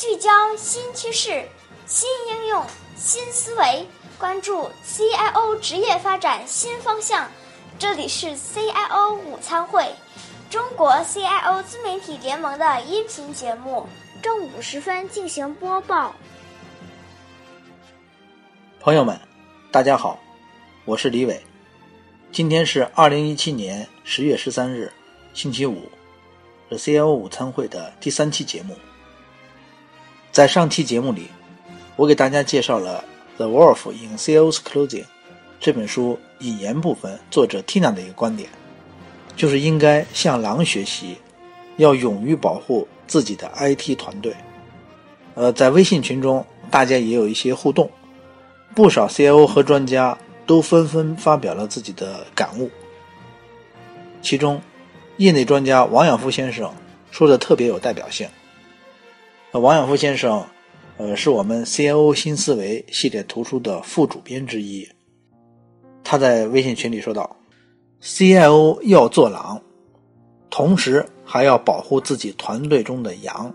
聚焦新趋势、新应用、新思维，关注 CIO 职业发展新方向。这里是 CIO 午餐会，中国 CIO 自媒体联盟的音频节目，正午时分进行播报。朋友们，大家好，我是李伟。今天是二零一七年十月十三日，星期五，是 CIO 午餐会的第三期节目。在上期节目里，我给大家介绍了《The Wolf in Sales Closing》这本书引言部分作者 Tina 的一个观点，就是应该向狼学习，要勇于保护自己的 IT 团队。呃，在微信群中，大家也有一些互动，不少 CIO 和专家都纷纷发表了自己的感悟。其中，业内专家王养夫先生说的特别有代表性。王养夫先生，呃，是我们 CIO 新思维系列图书的副主编之一。他在微信群里说道：“CIO 要做狼，同时还要保护自己团队中的羊，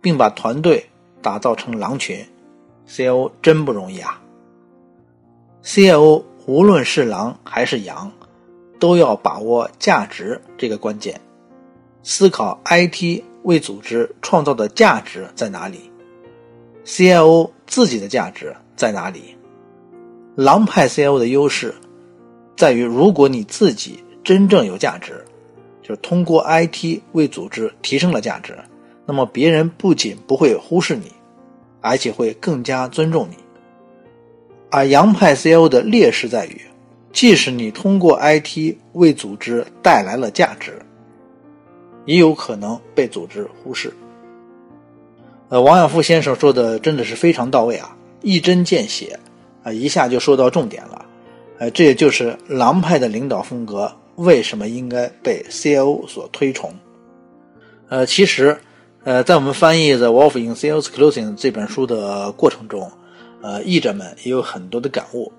并把团队打造成狼群。CIO 真不容易啊！CIO 无论是狼还是羊，都要把握价值这个关键，思考 IT。”为组织创造的价值在哪里？CIO 自己的价值在哪里？狼派 CIO 的优势在于，如果你自己真正有价值，就是通过 IT 为组织提升了价值，那么别人不仅不会忽视你，而且会更加尊重你。而羊派 CIO 的劣势在于，即使你通过 IT 为组织带来了价值。也有可能被组织忽视。呃，王养夫先生说的真的是非常到位啊，一针见血，啊，一下就说到重点了。呃，这也就是狼派的领导风格为什么应该被 CIO 所推崇。呃，其实，呃，在我们翻译《The Wolf in Sales Closing》这本书的过程中，呃，译者们也有很多的感悟，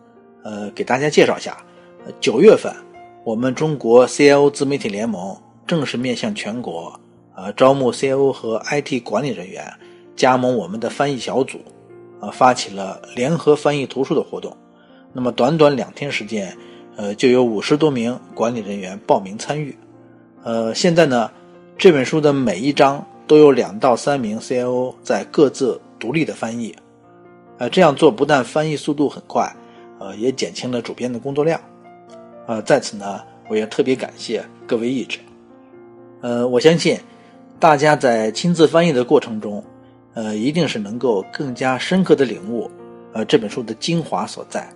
呃，给大家介绍一下。九月份，我们中国 CIO 自媒体联盟。正式面向全国，呃，招募 CIO 和 IT 管理人员加盟我们的翻译小组，呃，发起了联合翻译图书的活动。那么短短两天时间，呃，就有五十多名管理人员报名参与。呃，现在呢，这本书的每一章都有两到三名 CIO 在各自独立的翻译。呃，这样做不但翻译速度很快，呃，也减轻了主编的工作量。呃，在此呢，我也特别感谢各位译者。呃，我相信大家在亲自翻译的过程中，呃，一定是能够更加深刻的领悟，呃，这本书的精华所在。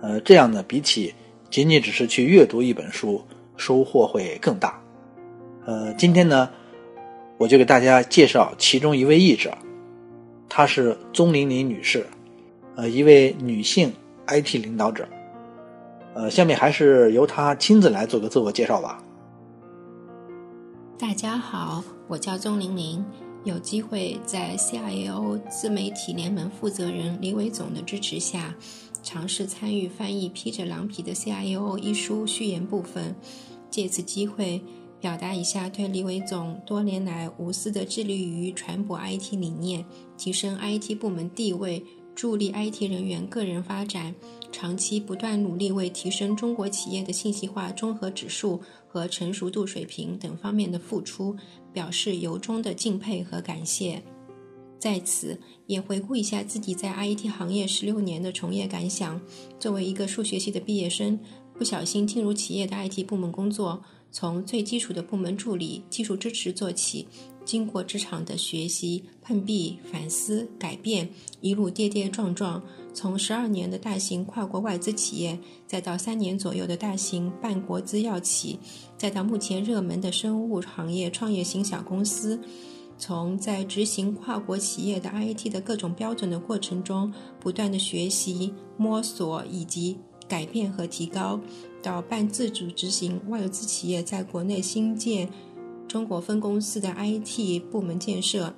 呃，这样呢，比起仅仅只是去阅读一本书，收获会更大。呃，今天呢，我就给大家介绍其中一位译者，她是宗玲玲女士，呃，一位女性 IT 领导者。呃，下面还是由她亲自来做个自我介绍吧。大家好，我叫钟玲玲。有机会在 CIO 自媒体联盟负责人李伟总的支持下，尝试参与翻译《披着狼皮的 CIO》一书序言部分。借此机会，表达一下对李伟总多年来无私的致力于传播 IT 理念、提升 IT 部门地位、助力 IT 人员个人发展。长期不断努力为提升中国企业的信息化综合指数和成熟度水平等方面的付出，表示由衷的敬佩和感谢。在此也回顾一下自己在 IT 行业十六年的从业感想。作为一个数学系的毕业生，不小心进入企业的 IT 部门工作，从最基础的部门助理、技术支持做起。经过职场的学习、碰壁、反思、改变，一路跌跌撞撞，从十二年的大型跨国外资企业，再到三年左右的大型半国资药企，再到目前热门的生物行业创业型小公司，从在执行跨国企业的 IT 的各种标准的过程中，不断的学习、摸索以及改变和提高，到半自主执行外资企业在国内新建。中国分公司的 IT 部门建设，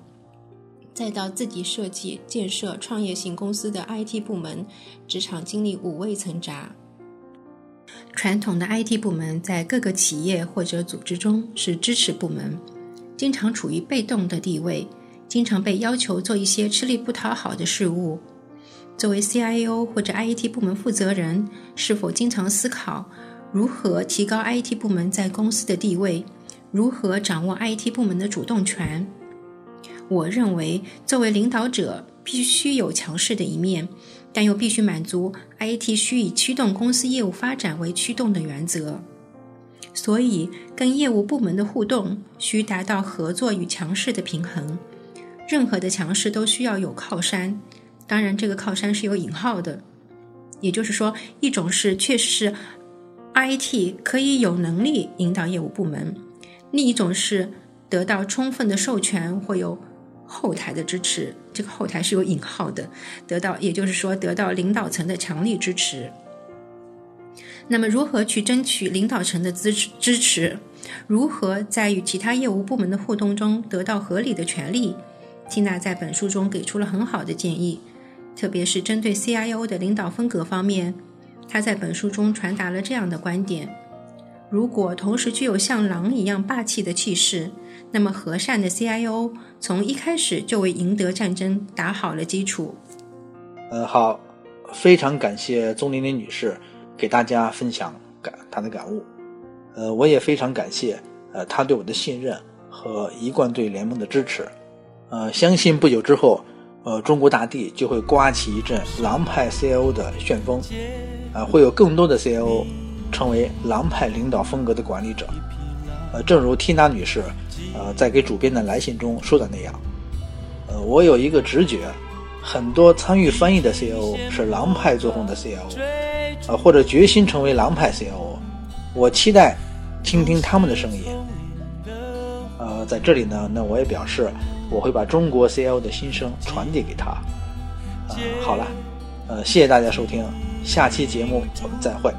再到自己设计建设创业型公司的 IT 部门，职场经历五味层杂。传统的 IT 部门在各个企业或者组织中是支持部门，经常处于被动的地位，经常被要求做一些吃力不讨好的事物。作为 CIO 或者 IT 部门负责人，是否经常思考如何提高 IT 部门在公司的地位？如何掌握 IT 部门的主动权？我认为，作为领导者，必须有强势的一面，但又必须满足 IT 需以驱动公司业务发展为驱动的原则。所以，跟业务部门的互动需达到合作与强势的平衡。任何的强势都需要有靠山。当然，这个靠山是有引号的，也就是说，一种是确实是 IT 可以有能力引导业务部门，另一种是得到充分的授权或有后台的支持。这个后台是有引号的，得到也就是说得到领导层的强力支持。那么，如何去争取领导层的支持？支持？如何在与其他业务部门的互动中得到合理的权利？缇娜在本书中给出了很好的建议。特别是针对 CIO 的领导风格方面，他在本书中传达了这样的观点：如果同时具有像狼一样霸气的气势，那么和善的 CIO 从一开始就为赢得战争打好了基础。呃，好，非常感谢钟玲玲女士给大家分享感她的感悟。呃，我也非常感谢呃她对我的信任和一贯对联盟的支持。呃，相信不久之后。呃，中国大地就会刮起一阵狼派 CIO 的旋风，啊，会有更多的 CIO 成为狼派领导风格的管理者。呃，正如缇娜女士，呃，在给主编的来信中说的那样，呃，我有一个直觉，很多参与翻译的 CIO 是狼派作风的 CIO，呃，或者决心成为狼派 CIO。我期待倾听他们的声音。呃，在这里呢，那我也表示。我会把中国 CIO 的心声传递给他。呃，好了，呃，谢谢大家收听，下期节目我们再会。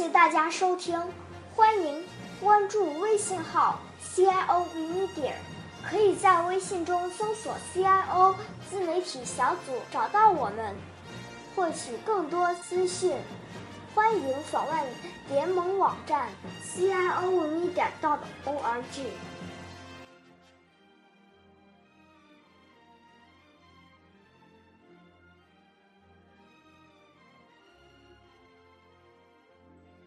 谢大家收听，欢迎关注微信号 CIO Media。可以在微信中搜索 CIO 自媒体小组找到我们，获取更多资讯。欢迎访问联盟网站 CIO Media.org。